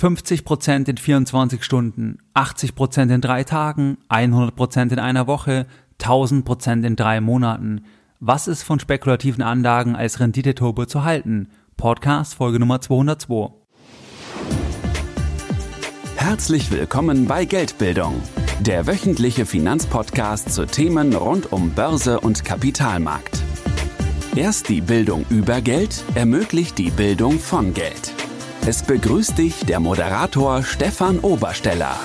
50% in 24 Stunden, 80% in drei Tagen, 100% in einer Woche, 1000% in drei Monaten. Was ist von spekulativen Anlagen als Renditeturbo zu halten? Podcast Folge Nummer 202. Herzlich willkommen bei Geldbildung, der wöchentliche Finanzpodcast zu Themen rund um Börse und Kapitalmarkt. Erst die Bildung über Geld ermöglicht die Bildung von Geld. Es begrüßt dich der Moderator Stefan Obersteller.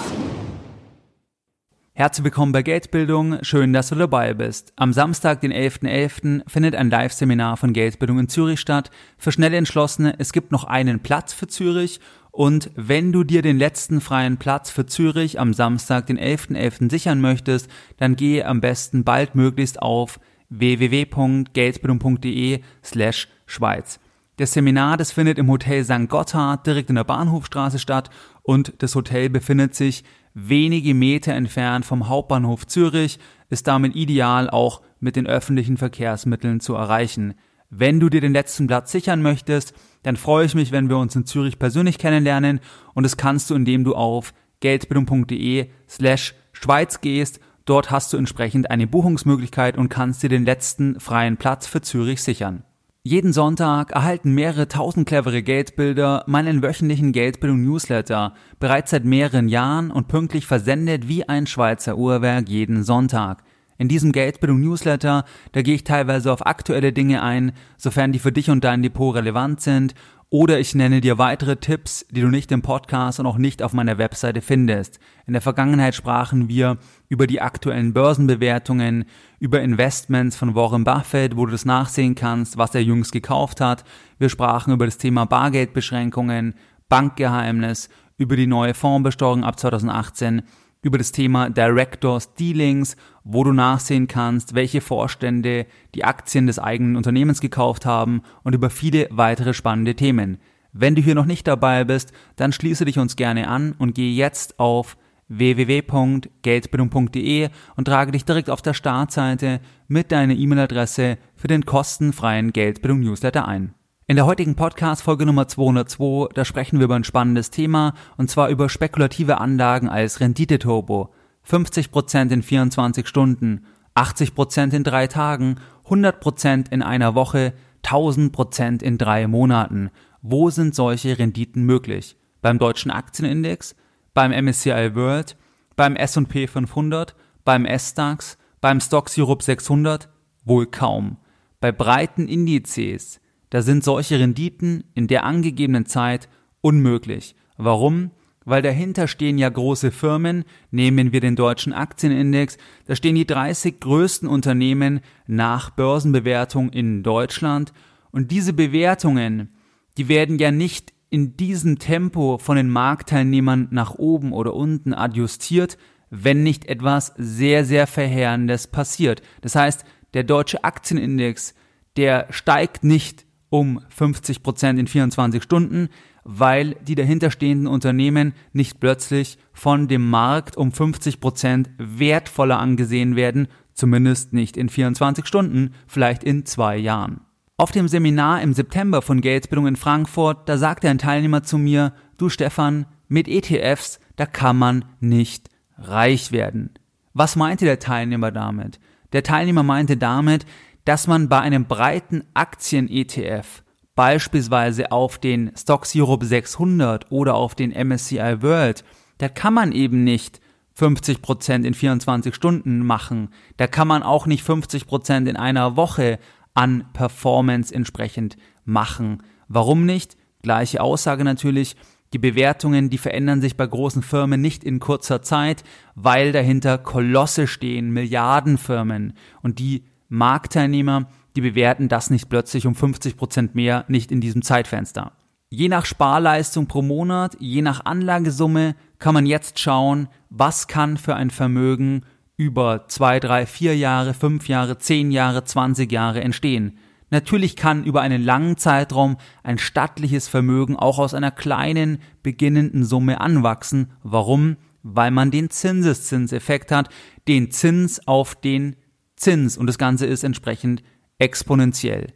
Herzlich willkommen bei Geldbildung, schön, dass du dabei bist. Am Samstag, den 11.11., .11., findet ein Live-Seminar von Geldbildung in Zürich statt. Für schnelle Entschlossene, es gibt noch einen Platz für Zürich und wenn du dir den letzten freien Platz für Zürich am Samstag, den 11.11. .11. sichern möchtest, dann gehe am besten baldmöglichst auf www.geldbildung.de slash Schweiz. Das Seminar, das findet im Hotel St. Gotthard direkt in der Bahnhofstraße statt und das Hotel befindet sich wenige Meter entfernt vom Hauptbahnhof Zürich, ist damit ideal auch mit den öffentlichen Verkehrsmitteln zu erreichen. Wenn du dir den letzten Platz sichern möchtest, dann freue ich mich, wenn wir uns in Zürich persönlich kennenlernen und das kannst du, indem du auf geldbildung.de slash Schweiz gehst. Dort hast du entsprechend eine Buchungsmöglichkeit und kannst dir den letzten freien Platz für Zürich sichern. Jeden Sonntag erhalten mehrere tausend clevere Geldbilder meinen wöchentlichen Geldbildung-Newsletter, bereits seit mehreren Jahren und pünktlich versendet wie ein Schweizer Uhrwerk jeden Sonntag. In diesem Geldbildung-Newsletter, da gehe ich teilweise auf aktuelle Dinge ein, sofern die für dich und dein Depot relevant sind oder ich nenne dir weitere Tipps, die du nicht im Podcast und auch nicht auf meiner Webseite findest. In der Vergangenheit sprachen wir über die aktuellen Börsenbewertungen, über Investments von Warren Buffett, wo du das nachsehen kannst, was er jüngst gekauft hat. Wir sprachen über das Thema Bargeldbeschränkungen, Bankgeheimnis, über die neue Fondsbesteuerung ab 2018 über das Thema Directors Dealings, wo du nachsehen kannst, welche Vorstände die Aktien des eigenen Unternehmens gekauft haben und über viele weitere spannende Themen. Wenn du hier noch nicht dabei bist, dann schließe dich uns gerne an und gehe jetzt auf www.geldbildung.de und trage dich direkt auf der Startseite mit deiner E-Mail-Adresse für den kostenfreien Geldbildung Newsletter ein. In der heutigen Podcast-Folge Nummer 202, da sprechen wir über ein spannendes Thema, und zwar über spekulative Anlagen als Renditeturbo. 50% in 24 Stunden, 80% in drei Tagen, 100% in einer Woche, 1000% in drei Monaten. Wo sind solche Renditen möglich? Beim deutschen Aktienindex? Beim MSCI World? Beim S&P 500? Beim S-DAX? Beim Stocks Europe 600? Wohl kaum. Bei breiten Indizes da sind solche Renditen in der angegebenen Zeit unmöglich. Warum? Weil dahinter stehen ja große Firmen, nehmen wir den deutschen Aktienindex, da stehen die 30 größten Unternehmen nach Börsenbewertung in Deutschland und diese Bewertungen, die werden ja nicht in diesem Tempo von den Marktteilnehmern nach oben oder unten adjustiert, wenn nicht etwas sehr, sehr Verheerendes passiert. Das heißt, der deutsche Aktienindex, der steigt nicht um 50 Prozent in 24 Stunden, weil die dahinterstehenden Unternehmen nicht plötzlich von dem Markt um 50 Prozent wertvoller angesehen werden, zumindest nicht in 24 Stunden, vielleicht in zwei Jahren. Auf dem Seminar im September von Geldbildung in Frankfurt, da sagte ein Teilnehmer zu mir, du Stefan, mit ETFs, da kann man nicht reich werden. Was meinte der Teilnehmer damit? Der Teilnehmer meinte damit, dass man bei einem breiten Aktien-ETF beispielsweise auf den Stocks Europe 600 oder auf den MSCI World, da kann man eben nicht 50% in 24 Stunden machen. Da kann man auch nicht 50% in einer Woche an Performance entsprechend machen. Warum nicht? Gleiche Aussage natürlich. Die Bewertungen, die verändern sich bei großen Firmen nicht in kurzer Zeit, weil dahinter Kolosse stehen, Milliardenfirmen und die Marktteilnehmer, die bewerten das nicht plötzlich um 50 Prozent mehr, nicht in diesem Zeitfenster. Je nach Sparleistung pro Monat, je nach Anlagesumme kann man jetzt schauen, was kann für ein Vermögen über zwei, drei, vier Jahre, fünf Jahre, zehn Jahre, 20 Jahre entstehen. Natürlich kann über einen langen Zeitraum ein stattliches Vermögen auch aus einer kleinen, beginnenden Summe anwachsen. Warum? Weil man den Zinseszinseffekt hat, den Zins auf den Zins und das Ganze ist entsprechend exponentiell.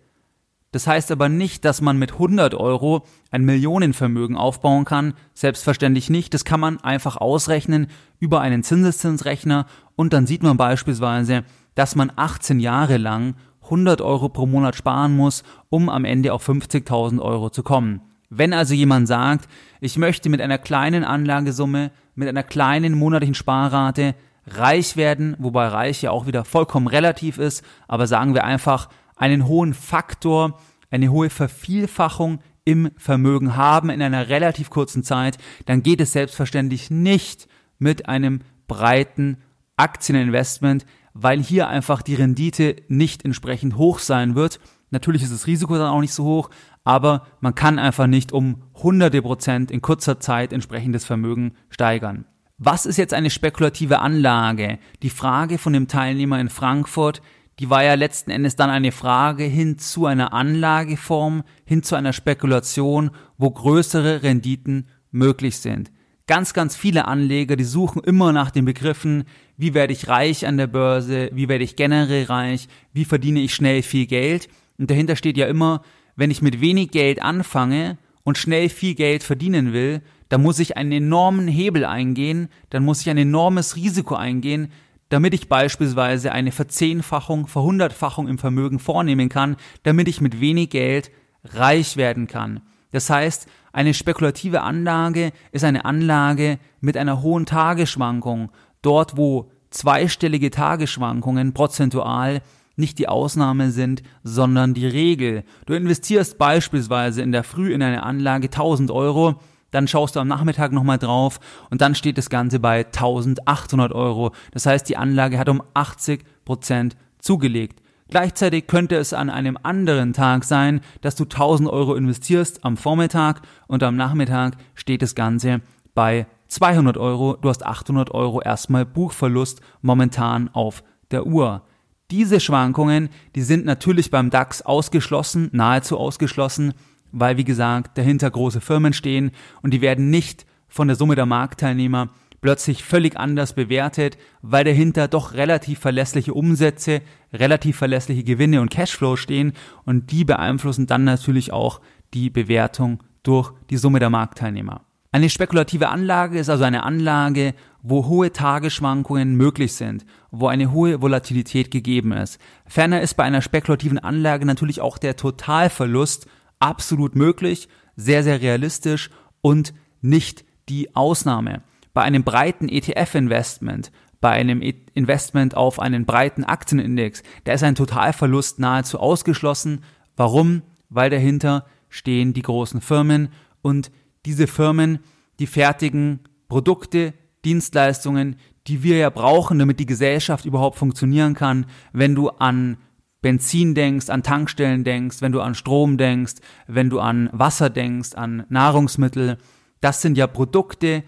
Das heißt aber nicht, dass man mit 100 Euro ein Millionenvermögen aufbauen kann. Selbstverständlich nicht. Das kann man einfach ausrechnen über einen Zinseszinsrechner und dann sieht man beispielsweise, dass man 18 Jahre lang 100 Euro pro Monat sparen muss, um am Ende auf 50.000 Euro zu kommen. Wenn also jemand sagt, ich möchte mit einer kleinen Anlagesumme, mit einer kleinen monatlichen Sparrate reich werden, wobei reich ja auch wieder vollkommen relativ ist, aber sagen wir einfach einen hohen Faktor, eine hohe Vervielfachung im Vermögen haben in einer relativ kurzen Zeit, dann geht es selbstverständlich nicht mit einem breiten Aktieninvestment, weil hier einfach die Rendite nicht entsprechend hoch sein wird. Natürlich ist das Risiko dann auch nicht so hoch, aber man kann einfach nicht um hunderte Prozent in kurzer Zeit entsprechendes Vermögen steigern. Was ist jetzt eine spekulative Anlage? Die Frage von dem Teilnehmer in Frankfurt, die war ja letzten Endes dann eine Frage hin zu einer Anlageform, hin zu einer Spekulation, wo größere Renditen möglich sind. Ganz, ganz viele Anleger, die suchen immer nach den Begriffen, wie werde ich reich an der Börse, wie werde ich generell reich, wie verdiene ich schnell viel Geld. Und dahinter steht ja immer, wenn ich mit wenig Geld anfange und schnell viel Geld verdienen will, dann muss ich einen enormen Hebel eingehen, dann muss ich ein enormes Risiko eingehen, damit ich beispielsweise eine Verzehnfachung, Verhundertfachung im Vermögen vornehmen kann, damit ich mit wenig Geld reich werden kann. Das heißt, eine spekulative Anlage ist eine Anlage mit einer hohen Tagesschwankung. Dort, wo zweistellige Tagesschwankungen prozentual nicht die Ausnahme sind, sondern die Regel. Du investierst beispielsweise in der Früh in eine Anlage 1000 Euro, dann schaust du am Nachmittag nochmal drauf und dann steht das Ganze bei 1800 Euro. Das heißt, die Anlage hat um 80 Prozent zugelegt. Gleichzeitig könnte es an einem anderen Tag sein, dass du 1000 Euro investierst am Vormittag und am Nachmittag steht das Ganze bei 200 Euro. Du hast 800 Euro erstmal Buchverlust momentan auf der Uhr. Diese Schwankungen, die sind natürlich beim DAX ausgeschlossen, nahezu ausgeschlossen weil, wie gesagt, dahinter große Firmen stehen und die werden nicht von der Summe der Marktteilnehmer plötzlich völlig anders bewertet, weil dahinter doch relativ verlässliche Umsätze, relativ verlässliche Gewinne und Cashflow stehen und die beeinflussen dann natürlich auch die Bewertung durch die Summe der Marktteilnehmer. Eine spekulative Anlage ist also eine Anlage, wo hohe Tagesschwankungen möglich sind, wo eine hohe Volatilität gegeben ist. Ferner ist bei einer spekulativen Anlage natürlich auch der Totalverlust absolut möglich, sehr, sehr realistisch und nicht die Ausnahme. Bei einem breiten ETF-Investment, bei einem e- Investment auf einen breiten Aktienindex, da ist ein Totalverlust nahezu ausgeschlossen. Warum? Weil dahinter stehen die großen Firmen und diese Firmen, die fertigen Produkte, Dienstleistungen, die wir ja brauchen, damit die Gesellschaft überhaupt funktionieren kann. Wenn du an Benzin denkst, an Tankstellen denkst, wenn du an Strom denkst, wenn du an Wasser denkst, an Nahrungsmittel. Das sind ja Produkte,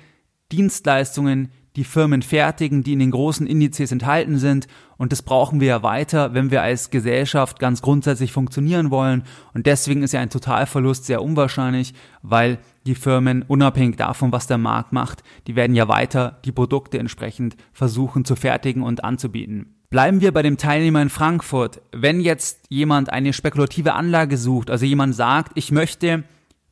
Dienstleistungen, die Firmen fertigen, die in den großen Indizes enthalten sind. Und das brauchen wir ja weiter, wenn wir als Gesellschaft ganz grundsätzlich funktionieren wollen. Und deswegen ist ja ein Totalverlust sehr unwahrscheinlich, weil die Firmen, unabhängig davon, was der Markt macht, die werden ja weiter die Produkte entsprechend versuchen zu fertigen und anzubieten. Bleiben wir bei dem Teilnehmer in Frankfurt. Wenn jetzt jemand eine spekulative Anlage sucht, also jemand sagt, ich möchte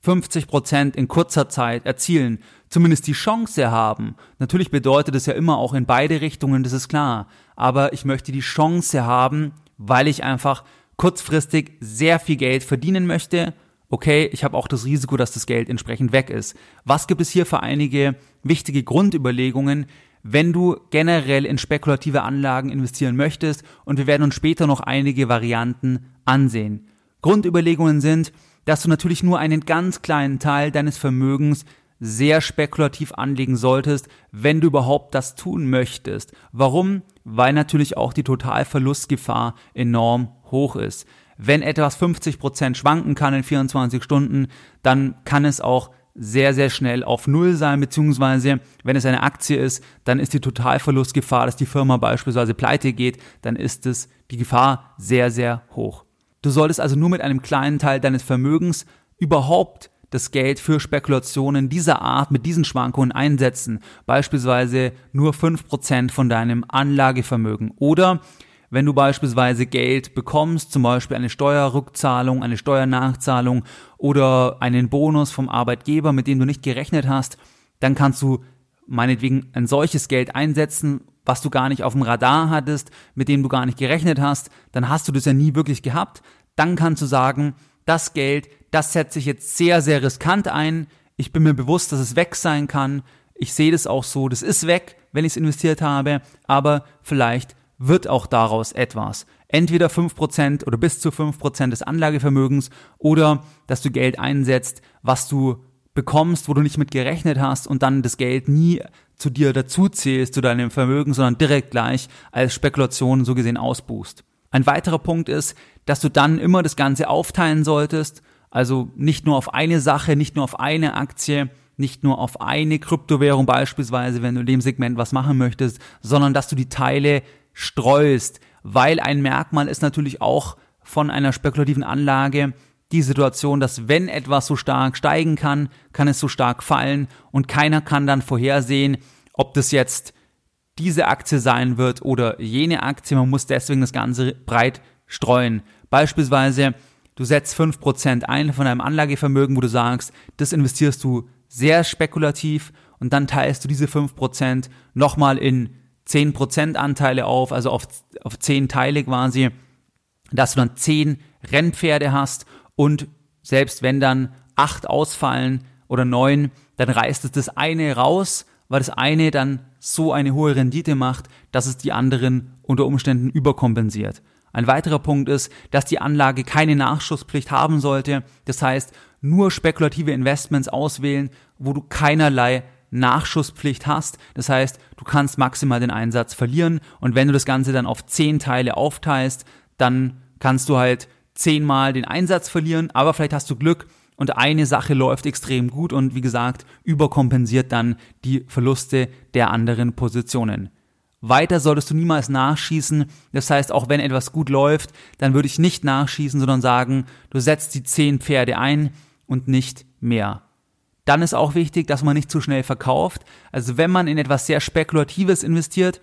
50 Prozent in kurzer Zeit erzielen, zumindest die Chance haben. Natürlich bedeutet es ja immer auch in beide Richtungen, das ist klar. Aber ich möchte die Chance haben, weil ich einfach kurzfristig sehr viel Geld verdienen möchte. Okay, ich habe auch das Risiko, dass das Geld entsprechend weg ist. Was gibt es hier für einige wichtige Grundüberlegungen, wenn du generell in spekulative Anlagen investieren möchtest und wir werden uns später noch einige Varianten ansehen. Grundüberlegungen sind, dass du natürlich nur einen ganz kleinen Teil deines Vermögens sehr spekulativ anlegen solltest, wenn du überhaupt das tun möchtest. Warum? Weil natürlich auch die Totalverlustgefahr enorm hoch ist. Wenn etwas 50% schwanken kann in 24 Stunden, dann kann es auch sehr, sehr schnell auf Null sein, beziehungsweise wenn es eine Aktie ist, dann ist die Totalverlustgefahr, dass die Firma beispielsweise pleite geht, dann ist es die Gefahr sehr, sehr hoch. Du solltest also nur mit einem kleinen Teil deines Vermögens überhaupt das Geld für Spekulationen dieser Art mit diesen Schwankungen einsetzen, beispielsweise nur 5% von deinem Anlagevermögen oder Wenn du beispielsweise Geld bekommst, zum Beispiel eine Steuerrückzahlung, eine Steuernachzahlung oder einen Bonus vom Arbeitgeber, mit dem du nicht gerechnet hast, dann kannst du meinetwegen ein solches Geld einsetzen, was du gar nicht auf dem Radar hattest, mit dem du gar nicht gerechnet hast, dann hast du das ja nie wirklich gehabt. Dann kannst du sagen, das Geld, das setze ich jetzt sehr, sehr riskant ein. Ich bin mir bewusst, dass es weg sein kann. Ich sehe das auch so, das ist weg, wenn ich es investiert habe, aber vielleicht wird auch daraus etwas. Entweder 5% oder bis zu 5% des Anlagevermögens oder dass du Geld einsetzt, was du bekommst, wo du nicht mit gerechnet hast und dann das Geld nie zu dir dazuzählst, zu deinem Vermögen, sondern direkt gleich als Spekulation so gesehen ausbuchst. Ein weiterer Punkt ist, dass du dann immer das Ganze aufteilen solltest, also nicht nur auf eine Sache, nicht nur auf eine Aktie, nicht nur auf eine Kryptowährung beispielsweise, wenn du in dem Segment was machen möchtest, sondern dass du die Teile streust, weil ein Merkmal ist natürlich auch von einer spekulativen Anlage die Situation, dass wenn etwas so stark steigen kann, kann es so stark fallen und keiner kann dann vorhersehen, ob das jetzt diese Aktie sein wird oder jene Aktie. Man muss deswegen das Ganze breit streuen. Beispielsweise, du setzt 5% ein von deinem Anlagevermögen, wo du sagst, das investierst du sehr spekulativ und dann teilst du diese 5% nochmal in 10% Anteile auf, also auf, auf 10 Teile quasi, dass du dann 10 Rennpferde hast und selbst wenn dann 8 ausfallen oder 9, dann reißt es das eine raus, weil das eine dann so eine hohe Rendite macht, dass es die anderen unter Umständen überkompensiert. Ein weiterer Punkt ist, dass die Anlage keine Nachschusspflicht haben sollte. Das heißt, nur spekulative Investments auswählen, wo du keinerlei Nachschusspflicht hast. Das heißt, du kannst maximal den Einsatz verlieren und wenn du das Ganze dann auf zehn Teile aufteilst, dann kannst du halt zehnmal den Einsatz verlieren, aber vielleicht hast du Glück und eine Sache läuft extrem gut und wie gesagt, überkompensiert dann die Verluste der anderen Positionen. Weiter solltest du niemals nachschießen. Das heißt, auch wenn etwas gut läuft, dann würde ich nicht nachschießen, sondern sagen, du setzt die zehn Pferde ein und nicht mehr. Dann ist auch wichtig, dass man nicht zu schnell verkauft. Also wenn man in etwas sehr Spekulatives investiert,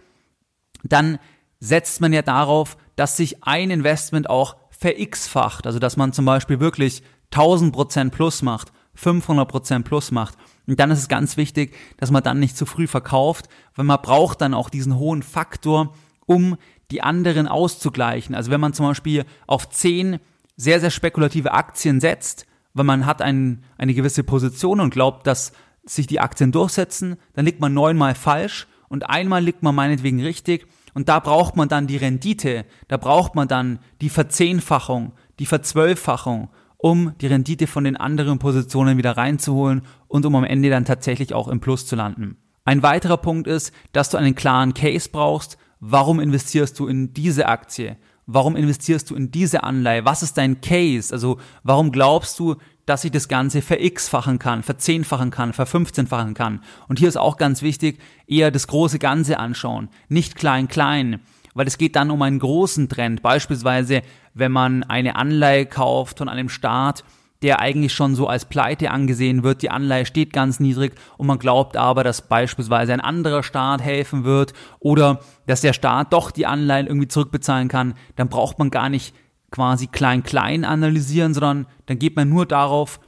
dann setzt man ja darauf, dass sich ein Investment auch verx-facht. Also dass man zum Beispiel wirklich 1000 Prozent plus macht, 500 Prozent plus macht. Und dann ist es ganz wichtig, dass man dann nicht zu früh verkauft, weil man braucht dann auch diesen hohen Faktor, um die anderen auszugleichen. Also wenn man zum Beispiel auf 10 sehr, sehr spekulative Aktien setzt, weil man hat ein, eine gewisse Position und glaubt, dass sich die Aktien durchsetzen, dann liegt man neunmal falsch und einmal liegt man meinetwegen richtig und da braucht man dann die Rendite, da braucht man dann die Verzehnfachung, die Verzwölffachung um die Rendite von den anderen Positionen wieder reinzuholen und um am Ende dann tatsächlich auch im Plus zu landen. Ein weiterer Punkt ist, dass du einen klaren Case brauchst. Warum investierst du in diese Aktie? Warum investierst du in diese Anleihe? Was ist dein Case? Also warum glaubst du, dass ich das Ganze ver-x-fachen kann, verzehnfachen kann, ver-15-fachen kann? Und hier ist auch ganz wichtig, eher das große Ganze anschauen, nicht klein-klein weil es geht dann um einen großen Trend. Beispielsweise, wenn man eine Anleihe kauft von einem Staat, der eigentlich schon so als Pleite angesehen wird. Die Anleihe steht ganz niedrig und man glaubt aber, dass beispielsweise ein anderer Staat helfen wird oder dass der Staat doch die Anleihen irgendwie zurückbezahlen kann, dann braucht man gar nicht quasi klein-klein analysieren, sondern dann geht man nur darauf,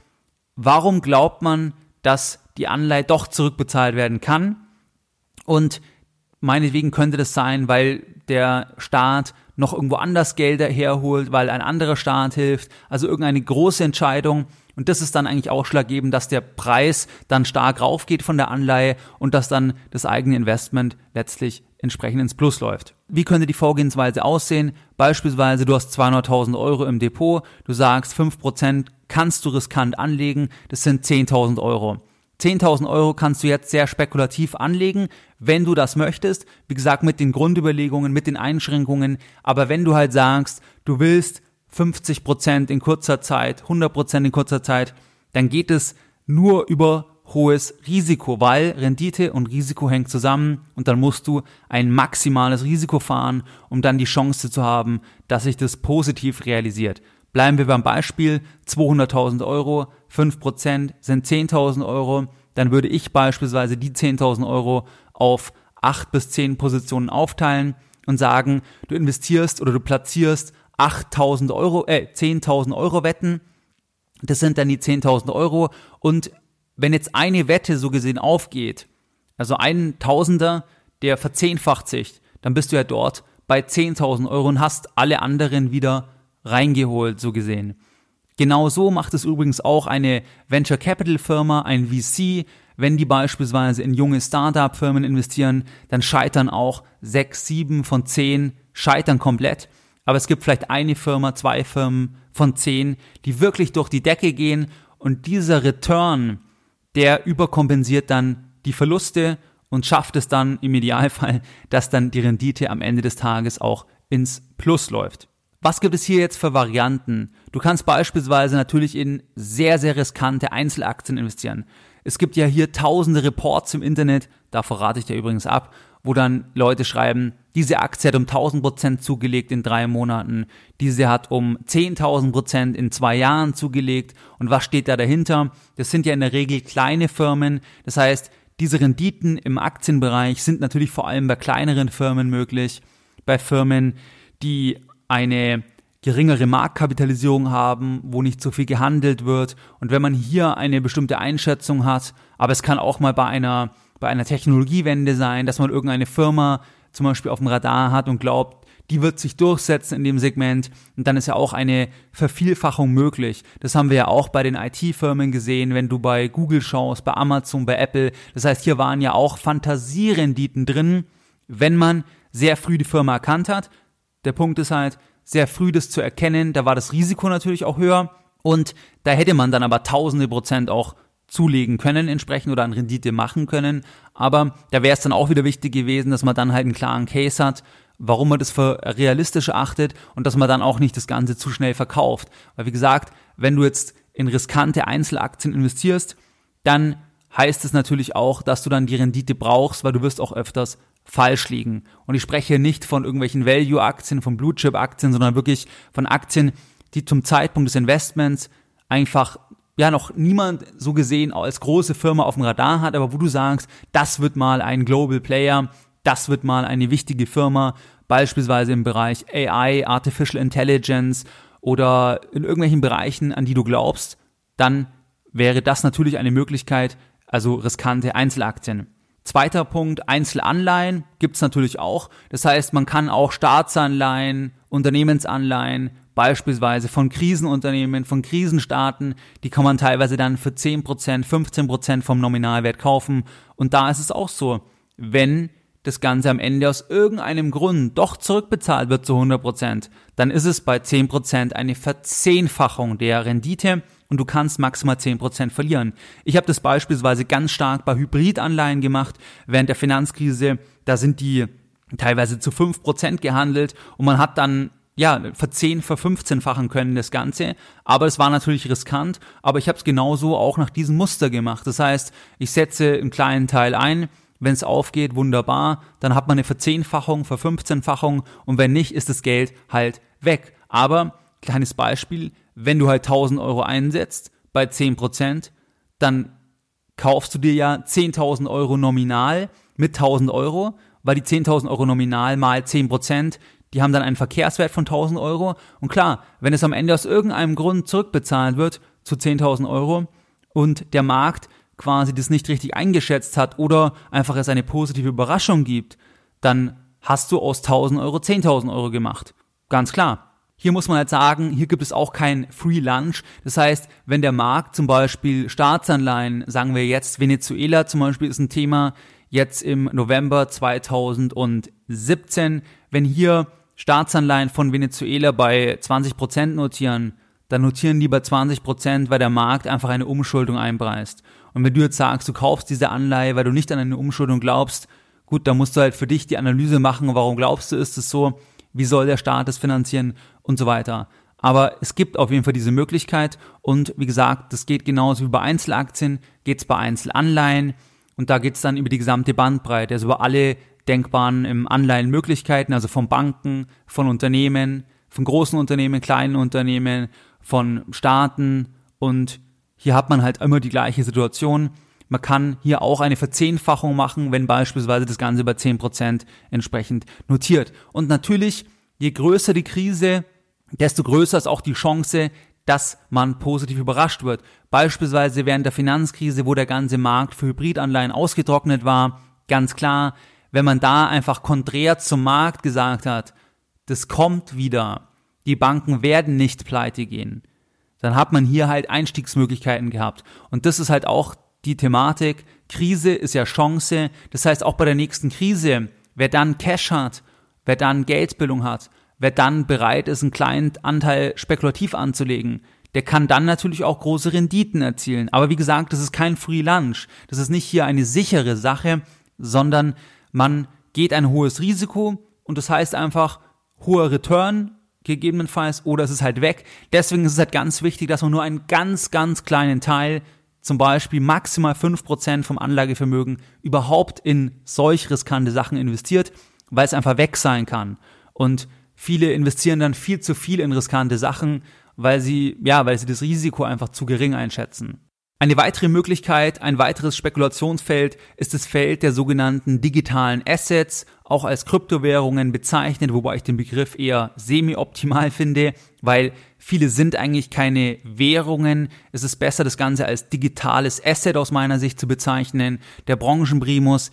warum glaubt man, dass die Anleihe doch zurückbezahlt werden kann und meinetwegen könnte das sein, weil der Staat noch irgendwo anders Gelder herholt, weil ein anderer Staat hilft. Also irgendeine große Entscheidung. Und das ist dann eigentlich ausschlaggebend, dass der Preis dann stark raufgeht von der Anleihe und dass dann das eigene Investment letztlich entsprechend ins Plus läuft. Wie könnte die Vorgehensweise aussehen? Beispielsweise, du hast 200.000 Euro im Depot, du sagst, 5% kannst du riskant anlegen, das sind 10.000 Euro. 10.000 Euro kannst du jetzt sehr spekulativ anlegen, wenn du das möchtest. Wie gesagt, mit den Grundüberlegungen, mit den Einschränkungen. Aber wenn du halt sagst, du willst 50 Prozent in kurzer Zeit, 100 Prozent in kurzer Zeit, dann geht es nur über hohes Risiko, weil Rendite und Risiko hängt zusammen und dann musst du ein maximales Risiko fahren, um dann die Chance zu haben, dass sich das positiv realisiert. Bleiben wir beim Beispiel 200.000 Euro, 5% sind 10.000 Euro, dann würde ich beispielsweise die 10.000 Euro auf 8 bis 10 Positionen aufteilen. und sagen, du investierst oder du platzierst 8000 Euro, äh, 10.000 Euro Wetten. Das sind dann die 10.000 Euro. Und wenn jetzt eine Wette so gesehen aufgeht, also ein Tausender, der verzehnfacht sich, dann bist du ja dort bei 10.000 Euro und hast alle anderen wieder reingeholt, so gesehen. Genau so macht es übrigens auch eine Venture Capital Firma, ein VC. Wenn die beispielsweise in junge Startup Firmen investieren, dann scheitern auch sechs, sieben von zehn scheitern komplett. Aber es gibt vielleicht eine Firma, zwei Firmen von zehn, die wirklich durch die Decke gehen und dieser Return, der überkompensiert dann die Verluste und schafft es dann im Idealfall, dass dann die Rendite am Ende des Tages auch ins Plus läuft. Was gibt es hier jetzt für Varianten? Du kannst beispielsweise natürlich in sehr, sehr riskante Einzelaktien investieren. Es gibt ja hier tausende Reports im Internet, da verrate ich dir übrigens ab, wo dann Leute schreiben, diese Aktie hat um 1000 Prozent zugelegt in drei Monaten, diese hat um 10.000 Prozent in zwei Jahren zugelegt. Und was steht da dahinter? Das sind ja in der Regel kleine Firmen. Das heißt, diese Renditen im Aktienbereich sind natürlich vor allem bei kleineren Firmen möglich, bei Firmen, die eine geringere Marktkapitalisierung haben, wo nicht so viel gehandelt wird. Und wenn man hier eine bestimmte Einschätzung hat, aber es kann auch mal bei einer, bei einer Technologiewende sein, dass man irgendeine Firma zum Beispiel auf dem Radar hat und glaubt, die wird sich durchsetzen in dem Segment und dann ist ja auch eine Vervielfachung möglich. Das haben wir ja auch bei den IT-Firmen gesehen, wenn du bei Google schaust, bei Amazon, bei Apple. Das heißt, hier waren ja auch Fantasierenditen drin, wenn man sehr früh die Firma erkannt hat. Der Punkt ist halt, sehr früh das zu erkennen, da war das Risiko natürlich auch höher und da hätte man dann aber tausende Prozent auch zulegen können entsprechend oder an Rendite machen können. Aber da wäre es dann auch wieder wichtig gewesen, dass man dann halt einen klaren Case hat, warum man das für realistisch achtet und dass man dann auch nicht das Ganze zu schnell verkauft. Weil wie gesagt, wenn du jetzt in riskante Einzelaktien investierst, dann heißt es natürlich auch, dass du dann die Rendite brauchst, weil du wirst auch öfters falsch liegen. Und ich spreche nicht von irgendwelchen Value-Aktien, von Blue-Chip-Aktien, sondern wirklich von Aktien, die zum Zeitpunkt des Investments einfach ja noch niemand so gesehen als große Firma auf dem Radar hat, aber wo du sagst, das wird mal ein Global Player, das wird mal eine wichtige Firma, beispielsweise im Bereich AI, Artificial Intelligence oder in irgendwelchen Bereichen, an die du glaubst, dann wäre das natürlich eine Möglichkeit, also riskante Einzelaktien. Zweiter Punkt, Einzelanleihen gibt's natürlich auch. Das heißt, man kann auch Staatsanleihen, Unternehmensanleihen, beispielsweise von Krisenunternehmen, von Krisenstaaten, die kann man teilweise dann für 10%, 15% vom Nominalwert kaufen. Und da ist es auch so, wenn das Ganze am Ende aus irgendeinem Grund doch zurückbezahlt wird zu 100%, dann ist es bei 10% eine Verzehnfachung der Rendite und du kannst maximal 10% verlieren. Ich habe das beispielsweise ganz stark bei Hybridanleihen gemacht während der Finanzkrise. Da sind die teilweise zu 5% gehandelt und man hat dann ja, verzehn, verfünfzehnfachen können das Ganze. Aber es war natürlich riskant, aber ich habe es genauso auch nach diesem Muster gemacht. Das heißt, ich setze einen kleinen Teil ein, wenn es aufgeht, wunderbar, dann hat man eine Verzehnfachung, Verfünfzehnfachung und wenn nicht, ist das Geld halt weg. Aber, kleines Beispiel, wenn du halt 1000 Euro einsetzt bei 10%, dann kaufst du dir ja 10.000 Euro nominal mit 1000 Euro, weil die 10.000 Euro nominal mal 10%, die haben dann einen Verkehrswert von 1000 Euro. Und klar, wenn es am Ende aus irgendeinem Grund zurückbezahlt wird zu 10.000 Euro und der Markt quasi das nicht richtig eingeschätzt hat oder einfach es eine positive Überraschung gibt, dann hast du aus 1000 Euro 10.000 Euro gemacht. Ganz klar. Hier muss man halt sagen, hier gibt es auch kein Free Lunch. Das heißt, wenn der Markt zum Beispiel Staatsanleihen, sagen wir jetzt Venezuela zum Beispiel ist ein Thema, jetzt im November 2017, wenn hier Staatsanleihen von Venezuela bei 20 Prozent notieren, dann notieren die bei 20 Prozent, weil der Markt einfach eine Umschuldung einpreist. Und wenn du jetzt sagst, du kaufst diese Anleihe, weil du nicht an eine Umschuldung glaubst, gut, dann musst du halt für dich die Analyse machen, warum glaubst du, ist es so, wie soll der Staat es finanzieren und so weiter. Aber es gibt auf jeden Fall diese Möglichkeit und wie gesagt, das geht genauso wie bei Einzelaktien, geht es bei Einzelanleihen und da geht es dann über die gesamte Bandbreite, also über alle denkbaren ähm, Anleihenmöglichkeiten, also von Banken, von Unternehmen, von großen Unternehmen, kleinen Unternehmen, von Staaten und hier hat man halt immer die gleiche Situation. Man kann hier auch eine Verzehnfachung machen, wenn beispielsweise das Ganze bei 10% entsprechend notiert. Und natürlich, je größer die Krise, desto größer ist auch die Chance, dass man positiv überrascht wird. Beispielsweise während der Finanzkrise, wo der ganze Markt für Hybridanleihen ausgetrocknet war, ganz klar, wenn man da einfach konträr zum Markt gesagt hat, das kommt wieder, die Banken werden nicht pleite gehen, dann hat man hier halt Einstiegsmöglichkeiten gehabt. Und das ist halt auch die Thematik. Krise ist ja Chance. Das heißt, auch bei der nächsten Krise, wer dann Cash hat, wer dann Geldbildung hat, wer dann bereit ist, einen kleinen Anteil spekulativ anzulegen, der kann dann natürlich auch große Renditen erzielen. Aber wie gesagt, das ist kein Free Lunch. Das ist nicht hier eine sichere Sache, sondern man geht ein hohes Risiko und das heißt einfach hoher Return gegebenenfalls oder es ist halt weg. Deswegen ist es halt ganz wichtig, dass man nur einen ganz, ganz kleinen Teil, zum Beispiel maximal fünf Prozent vom Anlagevermögen, überhaupt in solch riskante Sachen investiert, weil es einfach weg sein kann. Und viele investieren dann viel zu viel in riskante Sachen, weil sie, ja, weil sie das Risiko einfach zu gering einschätzen. Eine weitere Möglichkeit, ein weiteres Spekulationsfeld ist das Feld der sogenannten digitalen Assets, auch als Kryptowährungen bezeichnet, wobei ich den Begriff eher semi-optimal finde, weil viele sind eigentlich keine Währungen. Es ist besser, das Ganze als digitales Asset aus meiner Sicht zu bezeichnen. Der Branchenprimus,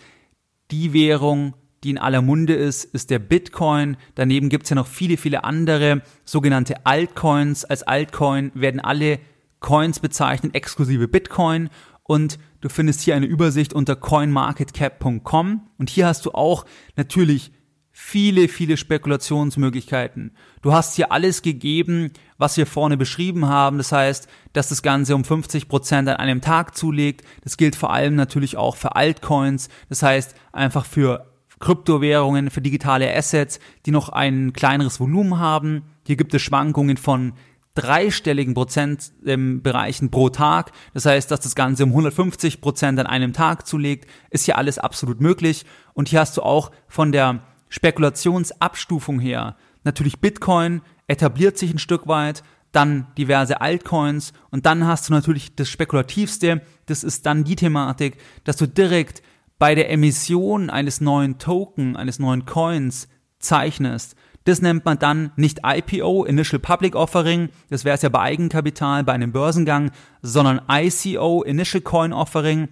die Währung, die in aller Munde ist, ist der Bitcoin. Daneben gibt es ja noch viele, viele andere sogenannte Altcoins. Als Altcoin werden alle Coins bezeichnet, exklusive Bitcoin. Und du findest hier eine Übersicht unter coinmarketcap.com. Und hier hast du auch natürlich viele, viele Spekulationsmöglichkeiten. Du hast hier alles gegeben, was wir vorne beschrieben haben. Das heißt, dass das Ganze um 50 Prozent an einem Tag zulegt. Das gilt vor allem natürlich auch für Altcoins. Das heißt, einfach für Kryptowährungen, für digitale Assets, die noch ein kleineres Volumen haben. Hier gibt es Schwankungen von dreistelligen Prozentbereichen pro Tag. Das heißt, dass das Ganze um 150 Prozent an einem Tag zulegt, ist hier alles absolut möglich. Und hier hast du auch von der Spekulationsabstufung her natürlich Bitcoin etabliert sich ein Stück weit, dann diverse Altcoins und dann hast du natürlich das Spekulativste, das ist dann die Thematik, dass du direkt bei der Emission eines neuen Token, eines neuen Coins zeichnest. Das nennt man dann nicht IPO, Initial Public Offering, das wäre es ja bei Eigenkapital, bei einem Börsengang, sondern ICO, Initial Coin Offering.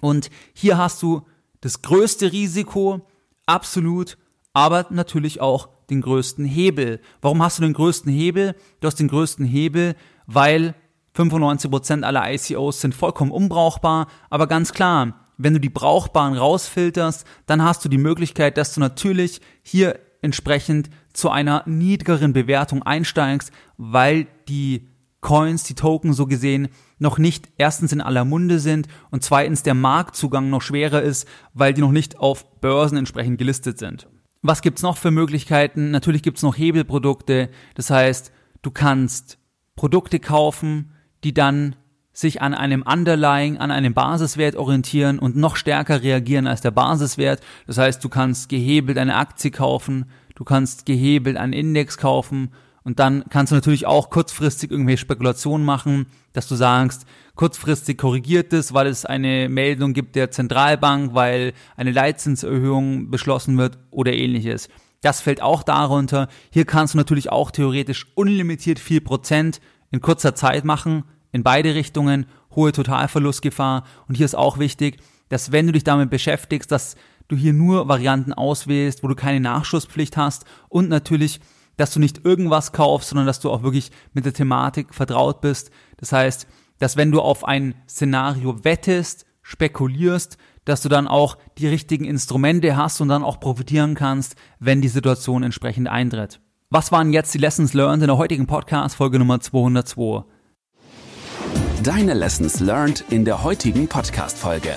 Und hier hast du das größte Risiko, absolut, aber natürlich auch den größten Hebel. Warum hast du den größten Hebel? Du hast den größten Hebel, weil 95% aller ICOs sind vollkommen unbrauchbar, aber ganz klar, wenn du die brauchbaren rausfilterst, dann hast du die Möglichkeit, dass du natürlich hier entsprechend zu einer niedrigeren Bewertung einsteigst, weil die Coins, die Token so gesehen, noch nicht erstens in aller Munde sind und zweitens der Marktzugang noch schwerer ist, weil die noch nicht auf Börsen entsprechend gelistet sind. Was gibt's noch für Möglichkeiten? Natürlich gibt's noch Hebelprodukte. Das heißt, du kannst Produkte kaufen, die dann sich an einem Underlying, an einem Basiswert orientieren und noch stärker reagieren als der Basiswert. Das heißt, du kannst gehebelt eine Aktie kaufen, du kannst gehebelt einen Index kaufen und dann kannst du natürlich auch kurzfristig irgendwelche Spekulationen machen, dass du sagst, kurzfristig korrigiert es, weil es eine Meldung gibt der Zentralbank, weil eine Leitzinserhöhung beschlossen wird oder ähnliches. Das fällt auch darunter. Hier kannst du natürlich auch theoretisch unlimitiert viel Prozent in kurzer Zeit machen in beide Richtungen, hohe Totalverlustgefahr. Und hier ist auch wichtig, dass wenn du dich damit beschäftigst, dass du hier nur Varianten auswählst, wo du keine Nachschusspflicht hast und natürlich, dass du nicht irgendwas kaufst, sondern dass du auch wirklich mit der Thematik vertraut bist. Das heißt, dass wenn du auf ein Szenario wettest, spekulierst, dass du dann auch die richtigen Instrumente hast und dann auch profitieren kannst, wenn die Situation entsprechend eintritt. Was waren jetzt die Lessons learned in der heutigen Podcast Folge Nummer 202? Deine Lessons learned in der heutigen Podcast-Folge.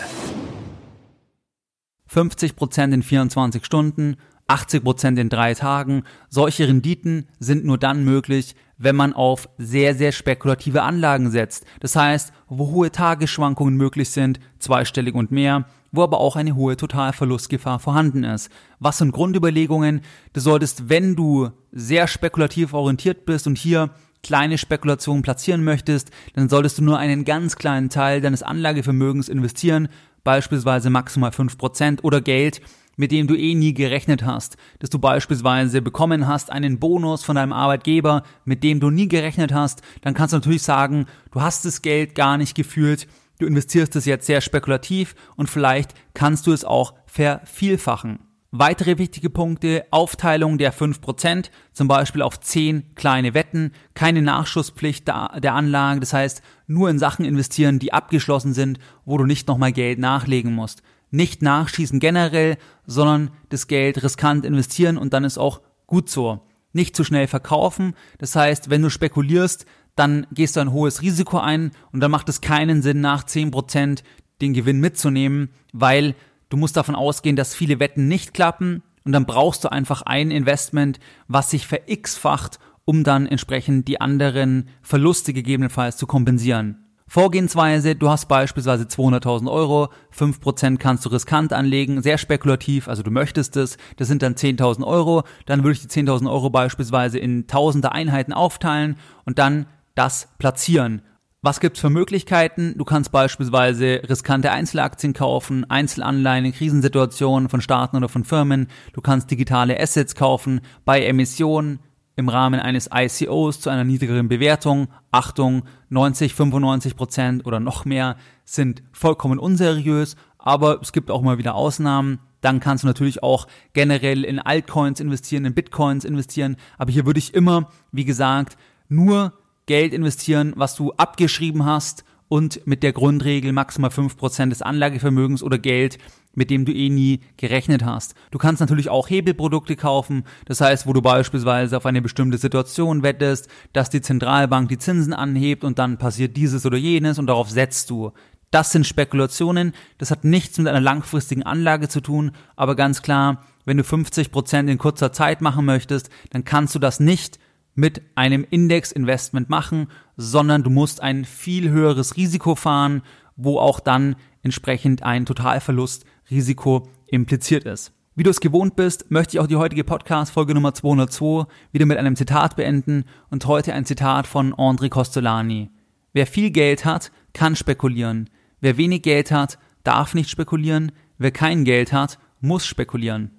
50% in 24 Stunden, 80% in drei Tagen. Solche Renditen sind nur dann möglich, wenn man auf sehr, sehr spekulative Anlagen setzt. Das heißt, wo hohe Tagesschwankungen möglich sind, zweistellig und mehr, wo aber auch eine hohe Totalverlustgefahr vorhanden ist. Was sind Grundüberlegungen? Du solltest, wenn du sehr spekulativ orientiert bist und hier kleine Spekulationen platzieren möchtest, dann solltest du nur einen ganz kleinen Teil deines Anlagevermögens investieren, beispielsweise maximal 5% oder Geld, mit dem du eh nie gerechnet hast, dass du beispielsweise bekommen hast einen Bonus von deinem Arbeitgeber, mit dem du nie gerechnet hast, dann kannst du natürlich sagen, du hast das Geld gar nicht gefühlt, du investierst es jetzt sehr spekulativ und vielleicht kannst du es auch vervielfachen. Weitere wichtige Punkte, Aufteilung der 5%, zum Beispiel auf 10 kleine Wetten, keine Nachschusspflicht der Anlagen, das heißt nur in Sachen investieren, die abgeschlossen sind, wo du nicht nochmal Geld nachlegen musst nicht nachschießen generell, sondern das Geld riskant investieren und dann ist auch gut so. Nicht zu schnell verkaufen. Das heißt, wenn du spekulierst, dann gehst du ein hohes Risiko ein und dann macht es keinen Sinn, nach 10% den Gewinn mitzunehmen, weil du musst davon ausgehen, dass viele Wetten nicht klappen und dann brauchst du einfach ein Investment, was sich ver-x-facht, um dann entsprechend die anderen Verluste gegebenenfalls zu kompensieren. Vorgehensweise, du hast beispielsweise 200.000 Euro, 5% kannst du riskant anlegen, sehr spekulativ, also du möchtest es, das sind dann 10.000 Euro, dann würde ich die 10.000 Euro beispielsweise in tausende Einheiten aufteilen und dann das platzieren. Was gibt's für Möglichkeiten? Du kannst beispielsweise riskante Einzelaktien kaufen, Einzelanleihen in Krisensituationen von Staaten oder von Firmen. Du kannst digitale Assets kaufen bei Emissionen im Rahmen eines ICOs zu einer niedrigeren Bewertung. Achtung, 90, 95 Prozent oder noch mehr sind vollkommen unseriös, aber es gibt auch mal wieder Ausnahmen. Dann kannst du natürlich auch generell in Altcoins investieren, in Bitcoins investieren. Aber hier würde ich immer, wie gesagt, nur Geld investieren, was du abgeschrieben hast und mit der Grundregel maximal 5% des Anlagevermögens oder Geld, mit dem du eh nie gerechnet hast. Du kannst natürlich auch Hebelprodukte kaufen, das heißt, wo du beispielsweise auf eine bestimmte Situation wettest, dass die Zentralbank die Zinsen anhebt und dann passiert dieses oder jenes und darauf setzt du. Das sind Spekulationen, das hat nichts mit einer langfristigen Anlage zu tun, aber ganz klar, wenn du 50% in kurzer Zeit machen möchtest, dann kannst du das nicht mit einem Index-Investment machen, sondern du musst ein viel höheres Risiko fahren, wo auch dann entsprechend ein Totalverlustrisiko impliziert ist. Wie du es gewohnt bist, möchte ich auch die heutige Podcast-Folge Nummer 202 wieder mit einem Zitat beenden und heute ein Zitat von André Costolani. Wer viel Geld hat, kann spekulieren. Wer wenig Geld hat, darf nicht spekulieren. Wer kein Geld hat, muss spekulieren.